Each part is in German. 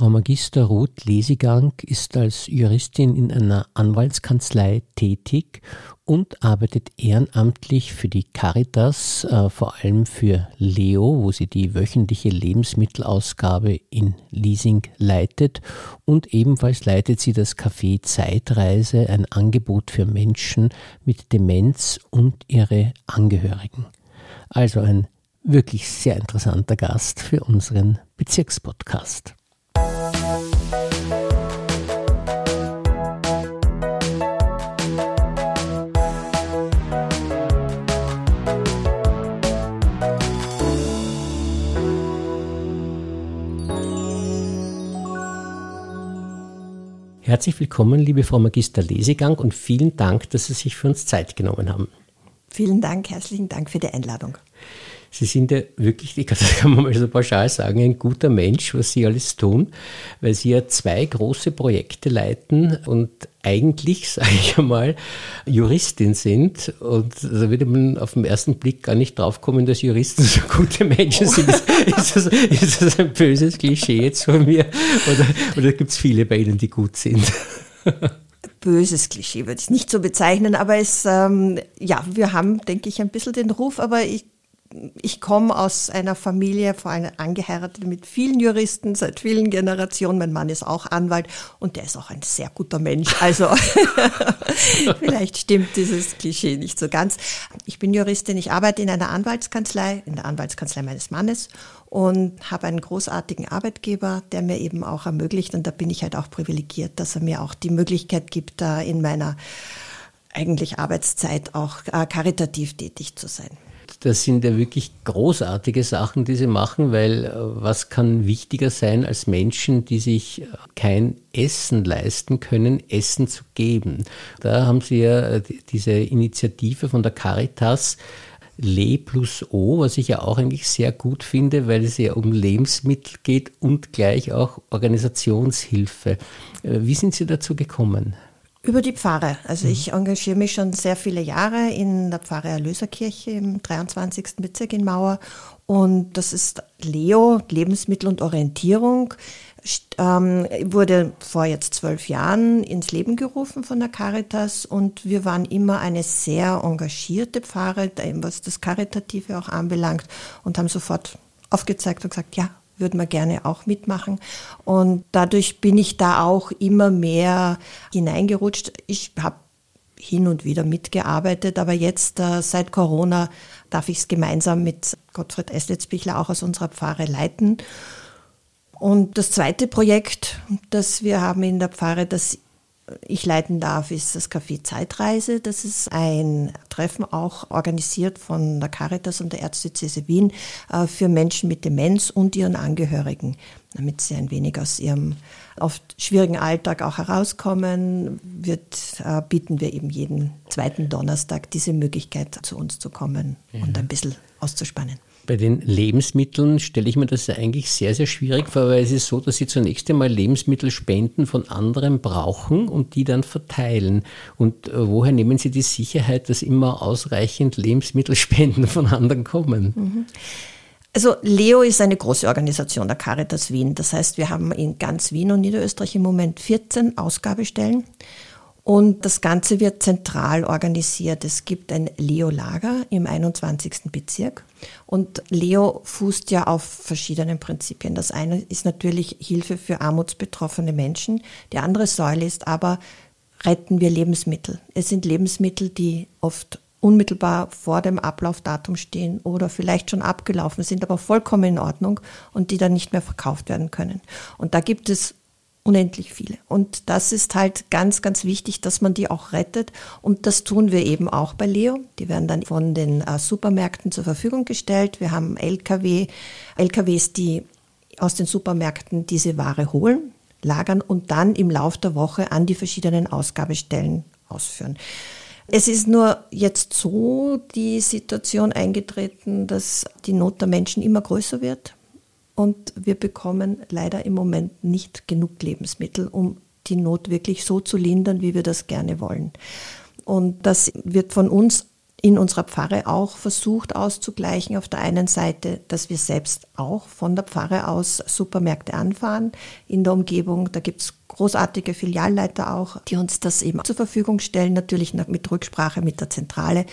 Frau Magister Ruth Lesigang ist als Juristin in einer Anwaltskanzlei tätig und arbeitet ehrenamtlich für die Caritas, äh, vor allem für Leo, wo sie die wöchentliche Lebensmittelausgabe in Leasing leitet. Und ebenfalls leitet sie das Café Zeitreise, ein Angebot für Menschen mit Demenz und ihre Angehörigen. Also ein wirklich sehr interessanter Gast für unseren Bezirkspodcast. Herzlich willkommen, liebe Frau Magister Lesegang, und vielen Dank, dass Sie sich für uns Zeit genommen haben. Vielen Dank, herzlichen Dank für die Einladung. Sie sind ja wirklich, das kann man mal so pauschal sagen, ein guter Mensch, was Sie alles tun, weil Sie ja zwei große Projekte leiten und eigentlich, sage ich einmal, Juristin sind. Und da würde man auf den ersten Blick gar nicht draufkommen, dass Juristen so gute Menschen sind. Ist das, ist das ein böses Klischee jetzt von mir? Oder, oder gibt es viele bei Ihnen, die gut sind? böses Klischee würde ich nicht so bezeichnen, aber es, ähm, ja, wir haben, denke ich, ein bisschen den Ruf, aber ich ich komme aus einer Familie, vor allem angeheiratet mit vielen Juristen seit vielen Generationen. Mein Mann ist auch Anwalt und der ist auch ein sehr guter Mensch. Also vielleicht stimmt dieses Klischee nicht so ganz. Ich bin Juristin, ich arbeite in einer Anwaltskanzlei, in der Anwaltskanzlei meines Mannes und habe einen großartigen Arbeitgeber, der mir eben auch ermöglicht, und da bin ich halt auch privilegiert, dass er mir auch die Möglichkeit gibt, da in meiner eigentlich Arbeitszeit auch äh, karitativ tätig zu sein das sind ja wirklich großartige Sachen, die sie machen, weil äh, was kann wichtiger sein als Menschen, die sich äh, kein Essen leisten können, Essen zu geben. Da haben sie ja äh, diese Initiative von der Caritas, Le plus O, was ich ja auch eigentlich sehr gut finde, weil es ja um Lebensmittel geht und gleich auch Organisationshilfe. Wie sind Sie dazu gekommen? Über die Pfarre. Also mhm. ich engagiere mich schon sehr viele Jahre in der Pfarre Erlöserkirche im 23. Bezirk in Mauer. Und das ist Leo, Lebensmittel und Orientierung. Ähm, wurde vor jetzt zwölf Jahren ins Leben gerufen von der Caritas und wir waren immer eine sehr engagierte Pfarre, was das Karitative auch anbelangt und haben sofort aufgezeigt und gesagt, ja, würden wir gerne auch mitmachen. Und dadurch bin ich da auch immer mehr hineingerutscht. Ich habe hin und wieder mitgearbeitet, aber jetzt äh, seit Corona darf ich es gemeinsam mit Gottfried Eslitzbichler auch aus unserer Pfarre leiten. Und das zweite Projekt, das wir haben in der Pfarre, das ich leiten darf, ist das Café Zeitreise. Das ist ein Treffen auch organisiert von der Caritas und der Erzdiözese Wien äh, für Menschen mit Demenz und ihren Angehörigen, damit sie ein wenig aus ihrem oft schwierigen Alltag auch herauskommen, wird, äh, bieten wir eben jeden zweiten Donnerstag diese Möglichkeit, zu uns zu kommen ja. und ein bisschen auszuspannen. Bei den Lebensmitteln stelle ich mir das eigentlich sehr, sehr schwierig vor, weil es ist so, dass sie zunächst einmal Lebensmittelspenden von anderen brauchen und die dann verteilen. Und äh, woher nehmen Sie die Sicherheit, dass immer ausreichend Lebensmittelspenden von anderen kommen? Mhm. Also Leo ist eine große Organisation der Caritas Wien. Das heißt, wir haben in ganz Wien und Niederösterreich im Moment 14 Ausgabestellen. Und das Ganze wird zentral organisiert. Es gibt ein Leo-Lager im 21. Bezirk. Und Leo fußt ja auf verschiedenen Prinzipien. Das eine ist natürlich Hilfe für armutsbetroffene Menschen. Die andere Säule ist aber, retten wir Lebensmittel. Es sind Lebensmittel, die oft unmittelbar vor dem Ablaufdatum stehen oder vielleicht schon abgelaufen sind, aber vollkommen in Ordnung und die dann nicht mehr verkauft werden können. Und da gibt es unendlich viele. Und das ist halt ganz, ganz wichtig, dass man die auch rettet. Und das tun wir eben auch bei Leo. Die werden dann von den äh, Supermärkten zur Verfügung gestellt. Wir haben LKW, LKWs, die aus den Supermärkten diese Ware holen, lagern und dann im Lauf der Woche an die verschiedenen Ausgabestellen ausführen. Es ist nur jetzt so die Situation eingetreten, dass die Not der Menschen immer größer wird und wir bekommen leider im Moment nicht genug Lebensmittel, um die Not wirklich so zu lindern, wie wir das gerne wollen. Und das wird von uns in unserer Pfarre auch versucht auszugleichen. Auf der einen Seite, dass wir selbst auch von der Pfarre aus Supermärkte anfahren in der Umgebung. Da gibt es großartige Filialleiter auch, die uns das eben zur Verfügung stellen, natürlich mit Rücksprache mit der Zentrale.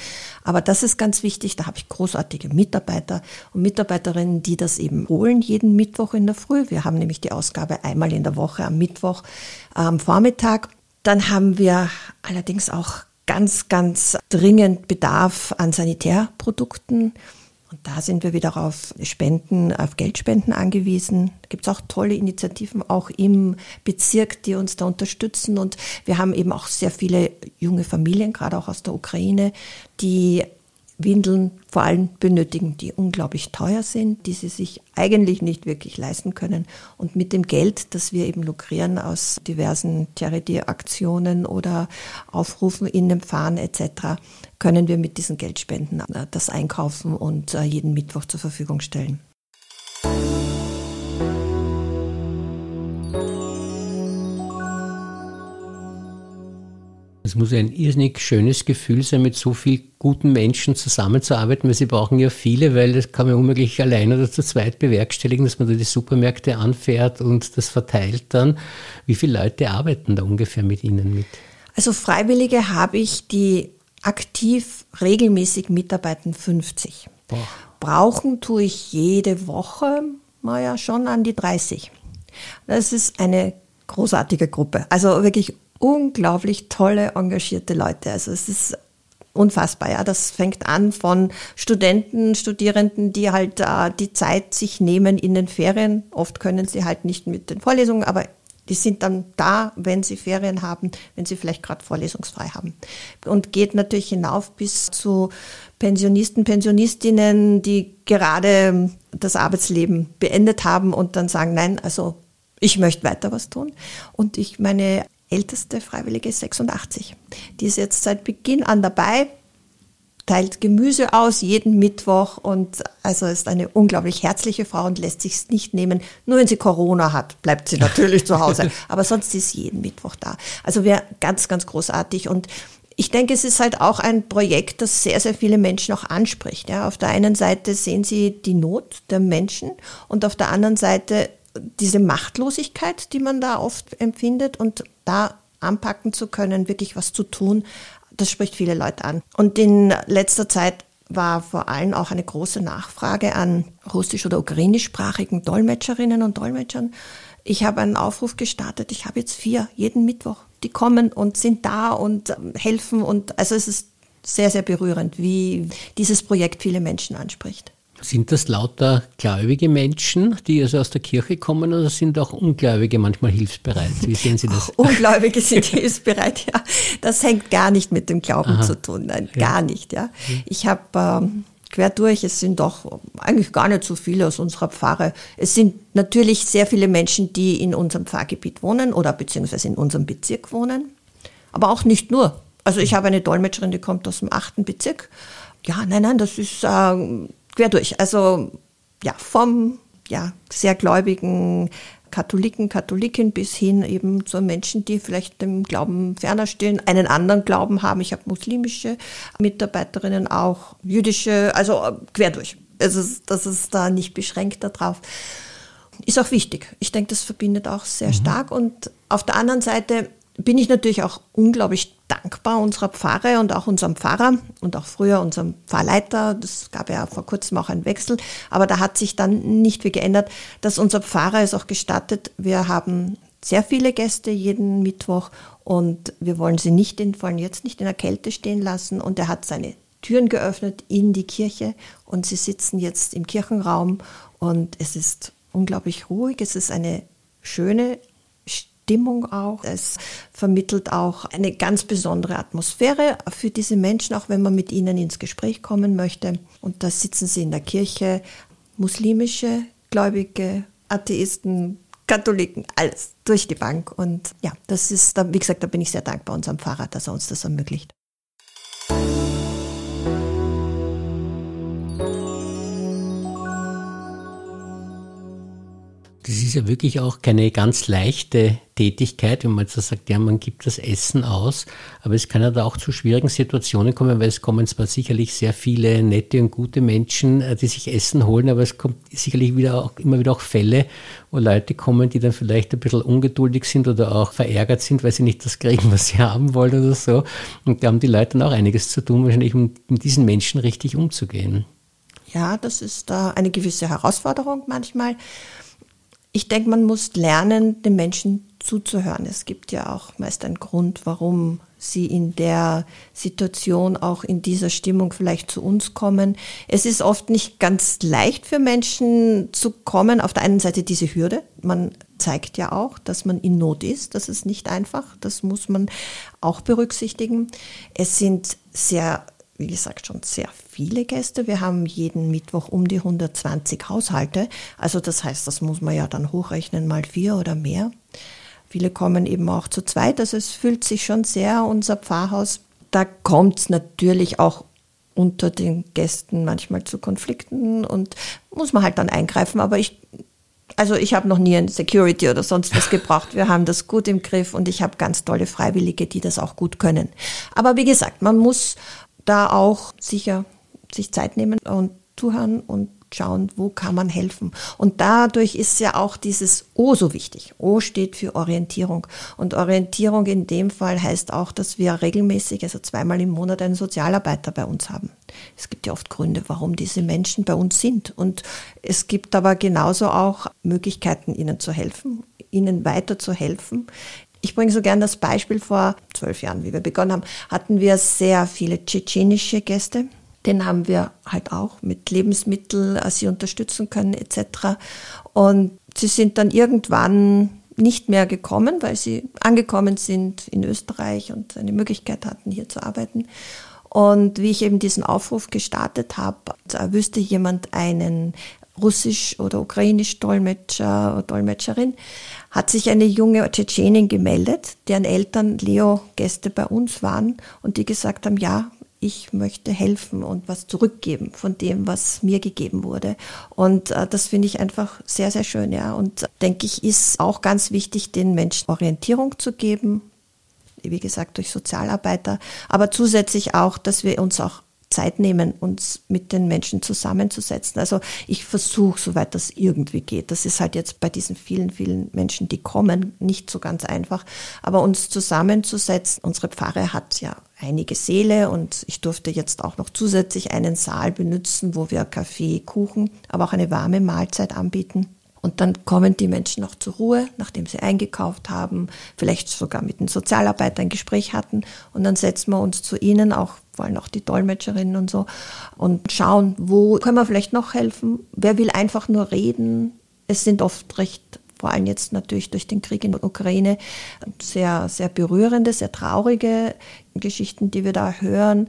Aber das ist ganz wichtig, da habe ich großartige Mitarbeiter und Mitarbeiterinnen, die das eben holen, jeden Mittwoch in der Früh. Wir haben nämlich die Ausgabe einmal in der Woche am Mittwoch am Vormittag. Dann haben wir allerdings auch ganz, ganz dringend Bedarf an Sanitärprodukten. Und da sind wir wieder auf Spenden, auf Geldspenden angewiesen. Da gibt es auch tolle Initiativen, auch im Bezirk, die uns da unterstützen. Und wir haben eben auch sehr viele junge Familien, gerade auch aus der Ukraine, die Windeln vor allem benötigen, die unglaublich teuer sind, die sie sich eigentlich nicht wirklich leisten können. Und mit dem Geld, das wir eben lukrieren aus diversen Charity-Aktionen oder Aufrufen in dem Fahren etc., können wir mit diesen Geldspenden äh, das einkaufen und äh, jeden Mittwoch zur Verfügung stellen. Es muss ein irrsinnig schönes Gefühl sein, mit so vielen guten Menschen zusammenzuarbeiten, weil sie brauchen ja viele, weil das kann man unmöglich allein oder zu zweit bewerkstelligen, dass man da die Supermärkte anfährt und das verteilt dann. Wie viele Leute arbeiten da ungefähr mit Ihnen mit? Also Freiwillige habe ich, die aktiv regelmäßig mitarbeiten, 50. Boah. Brauchen tue ich jede Woche, naja, schon an die 30. Das ist eine großartige Gruppe. Also wirklich unglaublich tolle, engagierte Leute. Also es ist unfassbar. Ja, das fängt an von Studenten, Studierenden, die halt äh, die Zeit sich nehmen in den Ferien. Oft können sie halt nicht mit den Vorlesungen, aber die sind dann da, wenn sie Ferien haben, wenn sie vielleicht gerade vorlesungsfrei haben. Und geht natürlich hinauf bis zu Pensionisten, Pensionistinnen, die gerade das Arbeitsleben beendet haben und dann sagen, nein, also ich möchte weiter was tun. Und ich meine älteste Freiwillige ist 86. Die ist jetzt seit Beginn an dabei, teilt Gemüse aus jeden Mittwoch und also ist eine unglaublich herzliche Frau und lässt sich nicht nehmen. Nur wenn sie Corona hat, bleibt sie natürlich zu Hause. Aber sonst ist sie jeden Mittwoch da. Also wäre ganz, ganz großartig und ich denke, es ist halt auch ein Projekt, das sehr, sehr viele Menschen auch anspricht. Ja, auf der einen Seite sehen sie die Not der Menschen und auf der anderen Seite diese Machtlosigkeit, die man da oft empfindet und da anpacken zu können, wirklich was zu tun, das spricht viele Leute an. Und in letzter Zeit war vor allem auch eine große Nachfrage an russisch- oder ukrainischsprachigen Dolmetscherinnen und Dolmetschern. Ich habe einen Aufruf gestartet. Ich habe jetzt vier jeden Mittwoch. Die kommen und sind da und ähm, helfen. Und also es ist sehr, sehr berührend, wie dieses Projekt viele Menschen anspricht. Sind das lauter gläubige Menschen, die also aus der Kirche kommen, oder sind auch Ungläubige manchmal hilfsbereit? Wie sehen Sie das? Auch Ungläubige sind hilfsbereit, ja. Das hängt gar nicht mit dem Glauben Aha. zu tun, nein, ja. gar nicht, ja. Ich habe ähm, quer durch, es sind doch eigentlich gar nicht so viele aus unserer Pfarre. Es sind natürlich sehr viele Menschen, die in unserem Pfarrgebiet wohnen oder beziehungsweise in unserem Bezirk wohnen, aber auch nicht nur. Also ich habe eine Dolmetscherin, die kommt aus dem achten Bezirk. Ja, nein, nein, das ist äh, quer durch. Also ja, vom ja, sehr gläubigen Katholiken, Katholiken bis hin eben zu Menschen, die vielleicht dem Glauben ferner stehen, einen anderen Glauben haben. Ich habe muslimische Mitarbeiterinnen auch, jüdische, also quer durch. Also das ist da nicht beschränkt darauf. Ist auch wichtig. Ich denke, das verbindet auch sehr mhm. stark. Und auf der anderen Seite bin ich natürlich auch unglaublich dankbar unserer Pfarre und auch unserem Pfarrer und auch früher unserem Pfarrleiter. Das gab ja vor kurzem auch einen Wechsel, aber da hat sich dann nicht viel geändert, dass unser Pfarrer es auch gestattet. Wir haben sehr viele Gäste jeden Mittwoch und wir wollen sie nicht in, vor allem jetzt nicht in der Kälte stehen lassen und er hat seine Türen geöffnet in die Kirche und sie sitzen jetzt im Kirchenraum und es ist unglaublich ruhig. Es ist eine schöne Stimmung auch. Es vermittelt auch eine ganz besondere Atmosphäre für diese Menschen, auch wenn man mit ihnen ins Gespräch kommen möchte. Und da sitzen sie in der Kirche, muslimische, Gläubige, Atheisten, Katholiken, alles durch die Bank. Und ja, das ist, wie gesagt, da bin ich sehr dankbar unserem Pfarrer, dass er uns das ermöglicht. Das ist ja wirklich auch keine ganz leichte Tätigkeit, wenn man jetzt sagt, ja, man gibt das Essen aus, aber es kann ja da auch zu schwierigen Situationen kommen, weil es kommen zwar sicherlich sehr viele nette und gute Menschen, äh, die sich Essen holen, aber es kommt sicherlich wieder auch, immer wieder auch Fälle, wo Leute kommen, die dann vielleicht ein bisschen ungeduldig sind oder auch verärgert sind, weil sie nicht das kriegen, was sie haben wollen oder so. Und da haben die Leute dann auch einiges zu tun, wahrscheinlich, um mit diesen Menschen richtig umzugehen. Ja, das ist da eine gewisse Herausforderung manchmal. Ich denke, man muss lernen, den Menschen zuzuhören. Es gibt ja auch meist einen Grund, warum sie in der Situation, auch in dieser Stimmung vielleicht zu uns kommen. Es ist oft nicht ganz leicht für Menschen zu kommen. Auf der einen Seite diese Hürde. Man zeigt ja auch, dass man in Not ist. Das ist nicht einfach. Das muss man auch berücksichtigen. Es sind sehr wie gesagt, schon sehr viele Gäste. Wir haben jeden Mittwoch um die 120 Haushalte. Also das heißt, das muss man ja dann hochrechnen, mal vier oder mehr. Viele kommen eben auch zu zweit. Also es fühlt sich schon sehr unser Pfarrhaus. Da kommt es natürlich auch unter den Gästen manchmal zu Konflikten und muss man halt dann eingreifen. Aber ich, also ich habe noch nie ein Security oder sonst was gebraucht. Wir haben das gut im Griff und ich habe ganz tolle Freiwillige, die das auch gut können. Aber wie gesagt, man muss da auch sicher sich Zeit nehmen und zuhören und schauen, wo kann man helfen. Und dadurch ist ja auch dieses O so wichtig. O steht für Orientierung. Und Orientierung in dem Fall heißt auch, dass wir regelmäßig, also zweimal im Monat, einen Sozialarbeiter bei uns haben. Es gibt ja oft Gründe, warum diese Menschen bei uns sind. Und es gibt aber genauso auch Möglichkeiten, ihnen zu helfen, ihnen weiter zu helfen. Ich bringe so gern das Beispiel vor zwölf Jahren, wie wir begonnen haben, hatten wir sehr viele tschetschenische Gäste. Den haben wir halt auch mit Lebensmitteln äh, sie unterstützen können etc. Und sie sind dann irgendwann nicht mehr gekommen, weil sie angekommen sind in Österreich und eine Möglichkeit hatten, hier zu arbeiten. Und wie ich eben diesen Aufruf gestartet habe, wüsste jemand einen Russisch- oder Ukrainisch-Dolmetscher oder Dolmetscherin, hat sich eine junge Tschetschenin gemeldet, deren Eltern Leo-Gäste bei uns waren und die gesagt haben, ja, ich möchte helfen und was zurückgeben von dem, was mir gegeben wurde. Und äh, das finde ich einfach sehr, sehr schön, ja. Und äh, denke ich, ist auch ganz wichtig, den Menschen Orientierung zu geben, wie gesagt, durch Sozialarbeiter, aber zusätzlich auch, dass wir uns auch Zeit nehmen, uns mit den Menschen zusammenzusetzen. Also ich versuche, soweit das irgendwie geht. Das ist halt jetzt bei diesen vielen, vielen Menschen, die kommen, nicht so ganz einfach. Aber uns zusammenzusetzen, unsere Pfarre hat ja einige Säle und ich durfte jetzt auch noch zusätzlich einen Saal benutzen, wo wir Kaffee, Kuchen, aber auch eine warme Mahlzeit anbieten. Und dann kommen die Menschen auch zur Ruhe, nachdem sie eingekauft haben, vielleicht sogar mit dem Sozialarbeiter ein Gespräch hatten. Und dann setzen wir uns zu ihnen, auch vor allem auch die Dolmetscherinnen und so, und schauen, wo können wir vielleicht noch helfen. Wer will einfach nur reden? Es sind oft recht vor allem jetzt natürlich durch den Krieg in der Ukraine, sehr, sehr berührende, sehr traurige Geschichten, die wir da hören.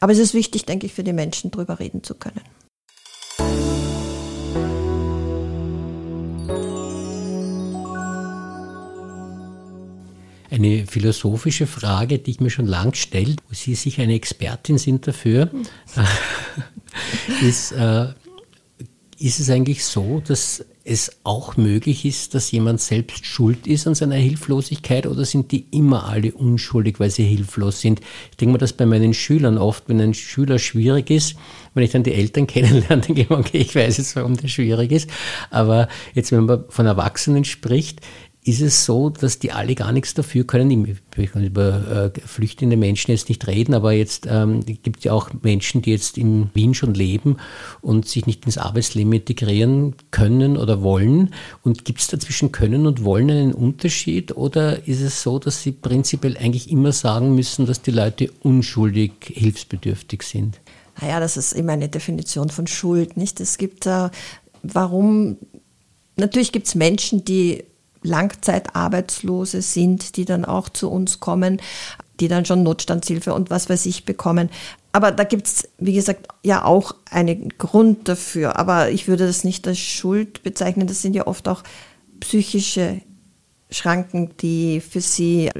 Aber es ist wichtig, denke ich, für die Menschen darüber reden zu können. Eine philosophische Frage, die ich mir schon lang stelle, wo Sie sicher eine Expertin sind dafür, ist, äh, ist es eigentlich so, dass es auch möglich ist, dass jemand selbst schuld ist an seiner Hilflosigkeit oder sind die immer alle unschuldig, weil sie hilflos sind? Ich denke mal, dass bei meinen Schülern oft, wenn ein Schüler schwierig ist, wenn ich dann die Eltern kennenlerne, denke ich, okay, ich weiß jetzt, warum der schwierig ist. Aber jetzt, wenn man von Erwachsenen spricht, ist es so, dass die alle gar nichts dafür können. Ich kann über äh, flüchtende Menschen jetzt nicht reden, aber jetzt ähm, gibt es ja auch Menschen, die jetzt in Wien schon leben und sich nicht ins Arbeitsleben integrieren können oder wollen. Und gibt es da zwischen können und wollen einen Unterschied oder ist es so, dass Sie prinzipiell eigentlich immer sagen müssen, dass die Leute unschuldig hilfsbedürftig sind? Naja, das ist immer eine Definition von Schuld, nicht? Es gibt äh, warum Natürlich gibt es Menschen, die Langzeitarbeitslose sind, die dann auch zu uns kommen, die dann schon Notstandshilfe und was weiß ich bekommen. Aber da gibt es, wie gesagt, ja auch einen Grund dafür. Aber ich würde das nicht als Schuld bezeichnen. Das sind ja oft auch psychische Schranken, die für sie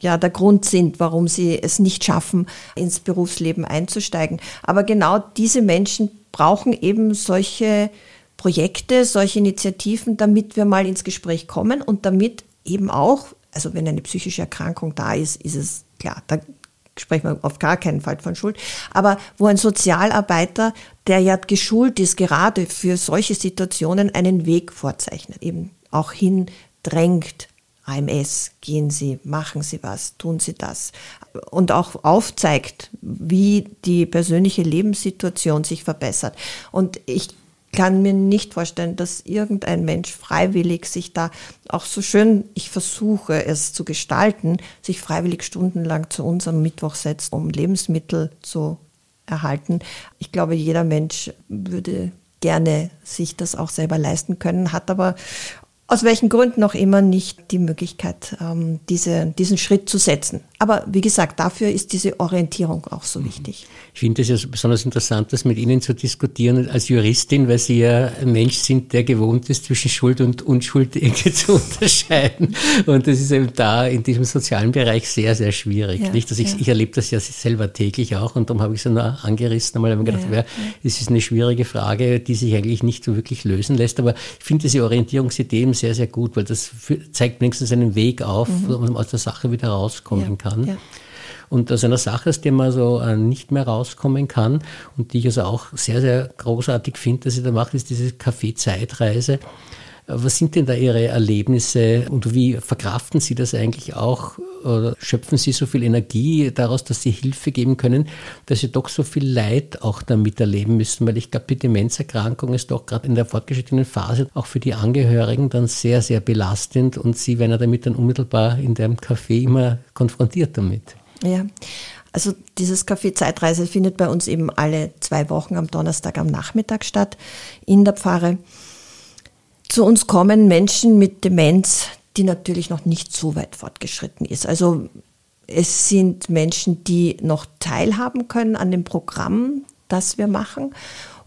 ja der Grund sind, warum sie es nicht schaffen, ins Berufsleben einzusteigen. Aber genau diese Menschen brauchen eben solche Projekte, solche Initiativen, damit wir mal ins Gespräch kommen und damit eben auch, also wenn eine psychische Erkrankung da ist, ist es klar, da sprechen wir auf gar keinen Fall von Schuld, aber wo ein Sozialarbeiter, der ja geschult ist, gerade für solche Situationen einen Weg vorzeichnet, eben auch hindrängt, AMS, gehen Sie, machen Sie was, tun Sie das. Und auch aufzeigt, wie die persönliche Lebenssituation sich verbessert. Und ich kann mir nicht vorstellen, dass irgendein Mensch freiwillig sich da auch so schön, ich versuche es zu gestalten, sich freiwillig stundenlang zu uns am Mittwoch setzt, um Lebensmittel zu erhalten. Ich glaube, jeder Mensch würde gerne sich das auch selber leisten können, hat aber aus welchen Gründen auch immer nicht die Möglichkeit, ähm, diese, diesen Schritt zu setzen. Aber wie gesagt, dafür ist diese Orientierung auch so wichtig. Ich finde es ja besonders interessant, das mit Ihnen zu diskutieren als Juristin, weil Sie ja ein Mensch sind, der gewohnt ist, zwischen Schuld und Unschuld irgendwie zu unterscheiden. Und das ist eben da in diesem sozialen Bereich sehr, sehr schwierig. Ja, nicht? Also ich, ja. ich erlebe das ja selber täglich auch und darum habe ich es nur angerissen einmal und gedacht, ja, ja, es ist eine schwierige Frage, die sich eigentlich nicht so wirklich lösen lässt. Aber ich finde diese Orientierungsidee sehr, sehr gut, weil das zeigt wenigstens einen Weg auf, mhm. wo man aus der Sache wieder rauskommen kann. Ja. Und aus einer Sache, aus der man so äh, nicht mehr rauskommen kann und die ich also auch sehr, sehr großartig finde, dass sie da macht, ist diese Kaffee-Zeitreise. Was sind denn da Ihre Erlebnisse und wie verkraften Sie das eigentlich auch? Oder schöpfen Sie so viel Energie daraus, dass Sie Hilfe geben können, dass Sie doch so viel Leid auch damit erleben müssen? Weil ich glaube, die Demenzerkrankung ist doch gerade in der fortgeschrittenen Phase auch für die Angehörigen dann sehr, sehr belastend und Sie werden damit dann unmittelbar in dem Café immer konfrontiert damit. Ja. Also dieses Café Zeitreise findet bei uns eben alle zwei Wochen am Donnerstag am Nachmittag statt in der Pfarre. Zu uns kommen Menschen mit Demenz, die natürlich noch nicht so weit fortgeschritten ist. Also es sind Menschen, die noch teilhaben können an dem Programm, das wir machen.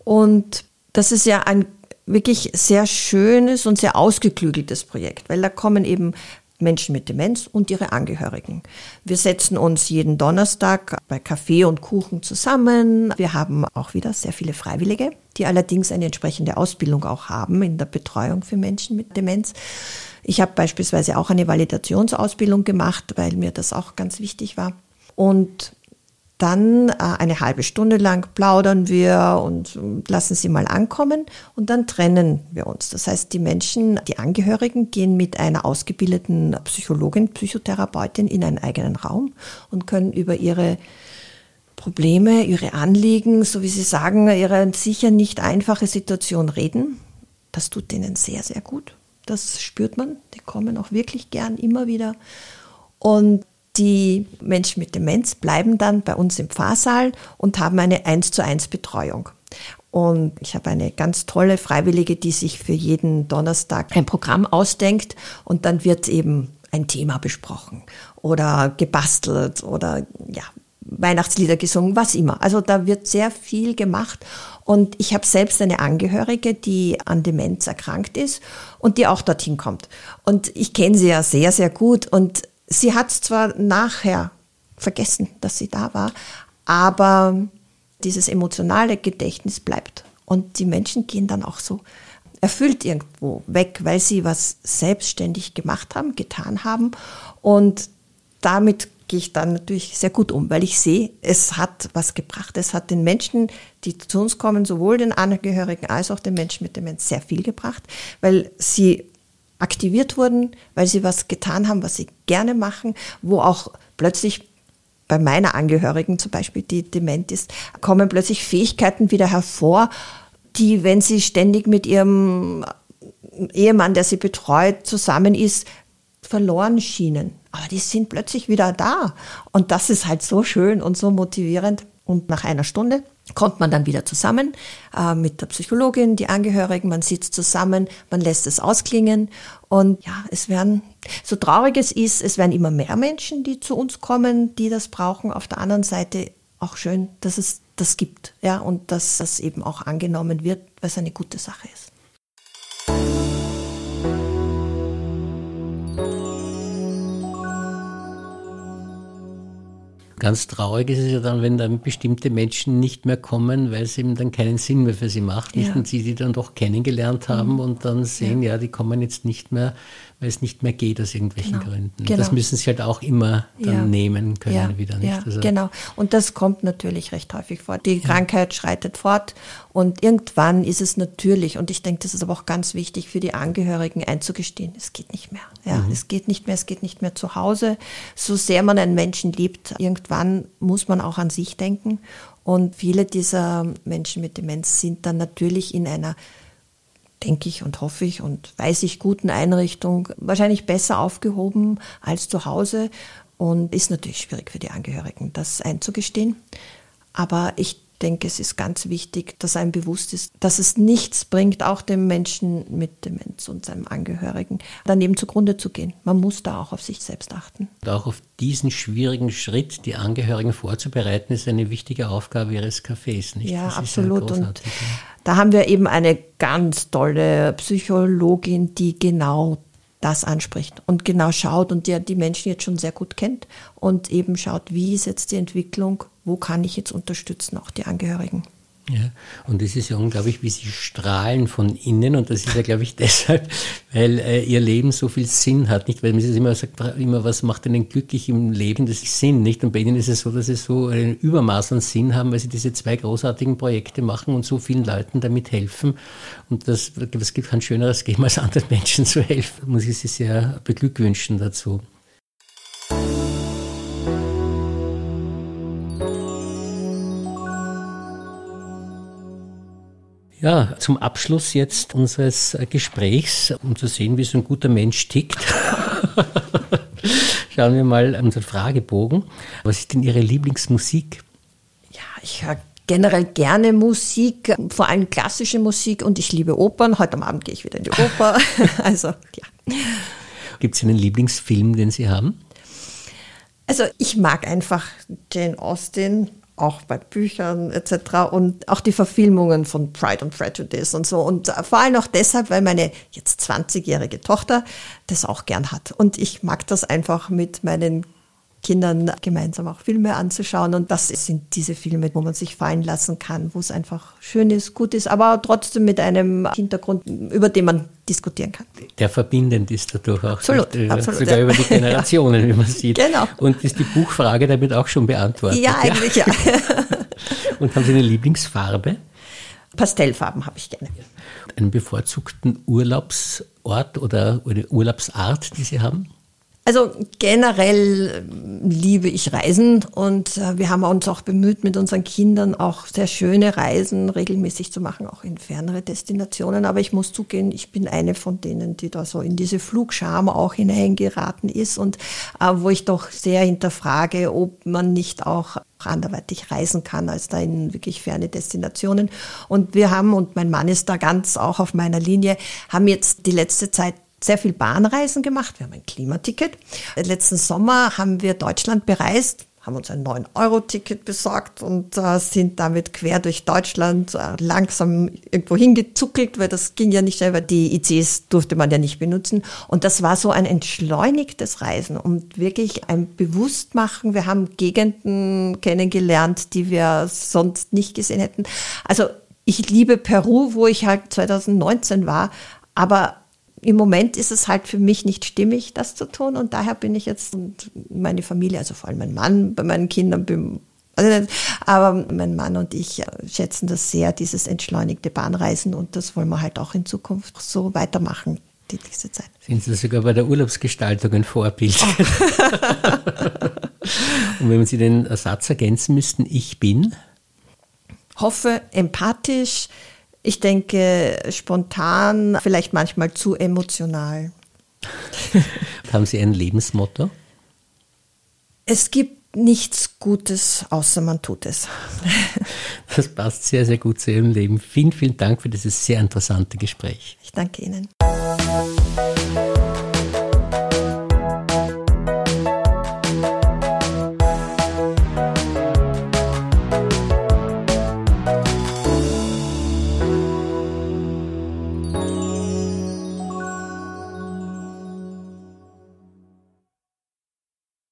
Und das ist ja ein wirklich sehr schönes und sehr ausgeklügeltes Projekt, weil da kommen eben Menschen mit Demenz und ihre Angehörigen. Wir setzen uns jeden Donnerstag bei Kaffee und Kuchen zusammen. Wir haben auch wieder sehr viele Freiwillige, die allerdings eine entsprechende Ausbildung auch haben in der Betreuung für Menschen mit Demenz. Ich habe beispielsweise auch eine Validationsausbildung gemacht, weil mir das auch ganz wichtig war. Und dann äh, eine halbe Stunde lang plaudern wir und lassen sie mal ankommen und dann trennen wir uns. Das heißt, die Menschen, die Angehörigen gehen mit einer ausgebildeten Psychologin, Psychotherapeutin in einen eigenen Raum und können über ihre Probleme, ihre Anliegen, so wie Sie sagen, ihre sicher nicht einfache Situation reden. Das tut denen sehr, sehr gut. Das spürt man. Die kommen auch wirklich gern immer wieder. Und die Menschen mit Demenz bleiben dann bei uns im Pfarrsaal und haben eine 1 zu 1 Betreuung. Und ich habe eine ganz tolle Freiwillige, die sich für jeden Donnerstag ein Programm ausdenkt und dann wird eben ein Thema besprochen oder gebastelt oder ja, Weihnachtslieder gesungen, was immer. Also da wird sehr viel gemacht und ich habe selbst eine Angehörige, die an Demenz erkrankt ist und die auch dorthin kommt. Und ich kenne sie ja sehr, sehr gut und Sie hat zwar nachher vergessen, dass sie da war, aber dieses emotionale Gedächtnis bleibt. Und die Menschen gehen dann auch so erfüllt irgendwo weg, weil sie was selbstständig gemacht haben, getan haben. Und damit gehe ich dann natürlich sehr gut um, weil ich sehe, es hat was gebracht. Es hat den Menschen, die zu uns kommen, sowohl den Angehörigen als auch den Menschen mit Demenz sehr viel gebracht, weil sie aktiviert wurden, weil sie was getan haben, was sie gerne machen, wo auch plötzlich bei meiner Angehörigen zum Beispiel, die dement ist, kommen plötzlich Fähigkeiten wieder hervor, die, wenn sie ständig mit ihrem Ehemann, der sie betreut, zusammen ist, verloren schienen. Aber die sind plötzlich wieder da. Und das ist halt so schön und so motivierend. Und nach einer Stunde kommt man dann wieder zusammen äh, mit der Psychologin, die Angehörigen, man sitzt zusammen, man lässt es ausklingen und ja, es werden, so traurig es ist, es werden immer mehr Menschen, die zu uns kommen, die das brauchen. Auf der anderen Seite auch schön, dass es das gibt, ja, und dass das eben auch angenommen wird, weil es eine gute Sache ist. Ganz traurig ist es ja dann, wenn dann bestimmte Menschen nicht mehr kommen, weil es eben dann keinen Sinn mehr für sie macht. Ja. Und sie die dann doch kennengelernt haben mhm. und dann sehen, ja. ja, die kommen jetzt nicht mehr, weil es nicht mehr geht aus irgendwelchen genau. Gründen. Genau. Das müssen sie halt auch immer dann ja. nehmen können wieder. Nicht? Ja, also genau. Und das kommt natürlich recht häufig vor. Die Krankheit schreitet fort und irgendwann ist es natürlich, und ich denke, das ist aber auch ganz wichtig für die Angehörigen einzugestehen, es geht nicht mehr. Ja, mhm. es geht nicht mehr, es geht nicht mehr zu Hause. So sehr man einen Menschen liebt, irgendwann muss man auch an sich denken. Und viele dieser Menschen mit Demenz sind dann natürlich in einer denke ich und hoffe ich und weiß ich, guten Einrichtung wahrscheinlich besser aufgehoben als zu Hause und ist natürlich schwierig für die Angehörigen, das einzugestehen. Aber ich denke, es ist ganz wichtig, dass einem bewusst ist, dass es nichts bringt, auch dem Menschen mit Demenz und seinem Angehörigen daneben zugrunde zu gehen. Man muss da auch auf sich selbst achten. Und auch auf diesen schwierigen Schritt, die Angehörigen vorzubereiten, ist eine wichtige Aufgabe Ihres Cafés, nicht? Ja, das absolut. und da haben wir eben eine ganz tolle Psychologin, die genau das anspricht und genau schaut und der die Menschen jetzt schon sehr gut kennt und eben schaut, wie ist jetzt die Entwicklung, wo kann ich jetzt unterstützen, auch die Angehörigen. Ja, und es ist ja unglaublich, wie sie strahlen von innen und das ist ja, glaube ich, deshalb, weil äh, ihr Leben so viel Sinn hat, nicht? Weil man sich immer sagt, immer, was macht denn glücklich im Leben? Das ist Sinn, nicht? Und bei ihnen ist es so, dass sie so ein Übermaß an Sinn haben, weil sie diese zwei großartigen Projekte machen und so vielen Leuten damit helfen. Und das, es gibt kein schöneres geben, als anderen Menschen zu helfen. Muss ich sie sehr beglückwünschen dazu. Ja, zum Abschluss jetzt unseres Gesprächs, um zu sehen, wie so ein guter Mensch tickt. Schauen wir mal unseren Fragebogen. Was ist denn Ihre Lieblingsmusik? Ja, ich höre generell gerne Musik, vor allem klassische Musik und ich liebe Opern. Heute am Abend gehe ich wieder in die Oper. also, ja. Gibt es einen Lieblingsfilm, den Sie haben? Also ich mag einfach Jane Austen, auch bei Büchern etc. und auch die Verfilmungen von Pride and Prejudice und so. Und vor allem auch deshalb, weil meine jetzt 20-jährige Tochter das auch gern hat. Und ich mag das einfach mit meinen Kindern gemeinsam auch Filme anzuschauen. Und das sind diese Filme, wo man sich fallen lassen kann, wo es einfach schön ist, gut ist, aber trotzdem mit einem Hintergrund, über den man diskutieren kann. Der verbindend ist dadurch auch. Absolut, nicht, absolut sogar ja. über die Generationen, wie man sieht. Genau. Und ist die Buchfrage damit auch schon beantwortet? Ja, eigentlich ja. Und haben Sie eine Lieblingsfarbe? Pastellfarben habe ich gerne. Einen bevorzugten Urlaubsort oder eine Urlaubsart, die Sie haben? Also generell ähm, liebe ich Reisen und äh, wir haben uns auch bemüht, mit unseren Kindern auch sehr schöne Reisen regelmäßig zu machen, auch in fernere Destinationen. Aber ich muss zugeben, ich bin eine von denen, die da so in diese Flugscham auch hineingeraten ist und äh, wo ich doch sehr hinterfrage, ob man nicht auch anderweitig reisen kann als da in wirklich ferne Destinationen. Und wir haben, und mein Mann ist da ganz auch auf meiner Linie, haben jetzt die letzte Zeit sehr viel Bahnreisen gemacht. Wir haben ein Klimaticket. Letzten Sommer haben wir Deutschland bereist, haben uns ein 9-Euro-Ticket besorgt und äh, sind damit quer durch Deutschland äh, langsam irgendwo hingezuckelt, weil das ging ja nicht weil die ICs durfte man ja nicht benutzen. Und das war so ein entschleunigtes Reisen und wirklich ein Bewusstmachen. Wir haben Gegenden kennengelernt, die wir sonst nicht gesehen hätten. Also ich liebe Peru, wo ich halt 2019 war, aber im Moment ist es halt für mich nicht stimmig, das zu tun. Und daher bin ich jetzt und meine Familie, also vor allem mein Mann, bei meinen Kindern, also aber mein Mann und ich schätzen das sehr, dieses entschleunigte Bahnreisen. Und das wollen wir halt auch in Zukunft so weitermachen, die, diese Zeit. Sind Sie sogar bei der Urlaubsgestaltung ein Vorbild? Oh. und wenn Sie den Ersatz ergänzen müssten, ich bin? Hoffe, empathisch, ich denke, spontan, vielleicht manchmal zu emotional. Haben Sie ein Lebensmotto? Es gibt nichts Gutes, außer man tut es. Das passt sehr, sehr gut zu Ihrem Leben. Vielen, vielen Dank für dieses sehr interessante Gespräch. Ich danke Ihnen.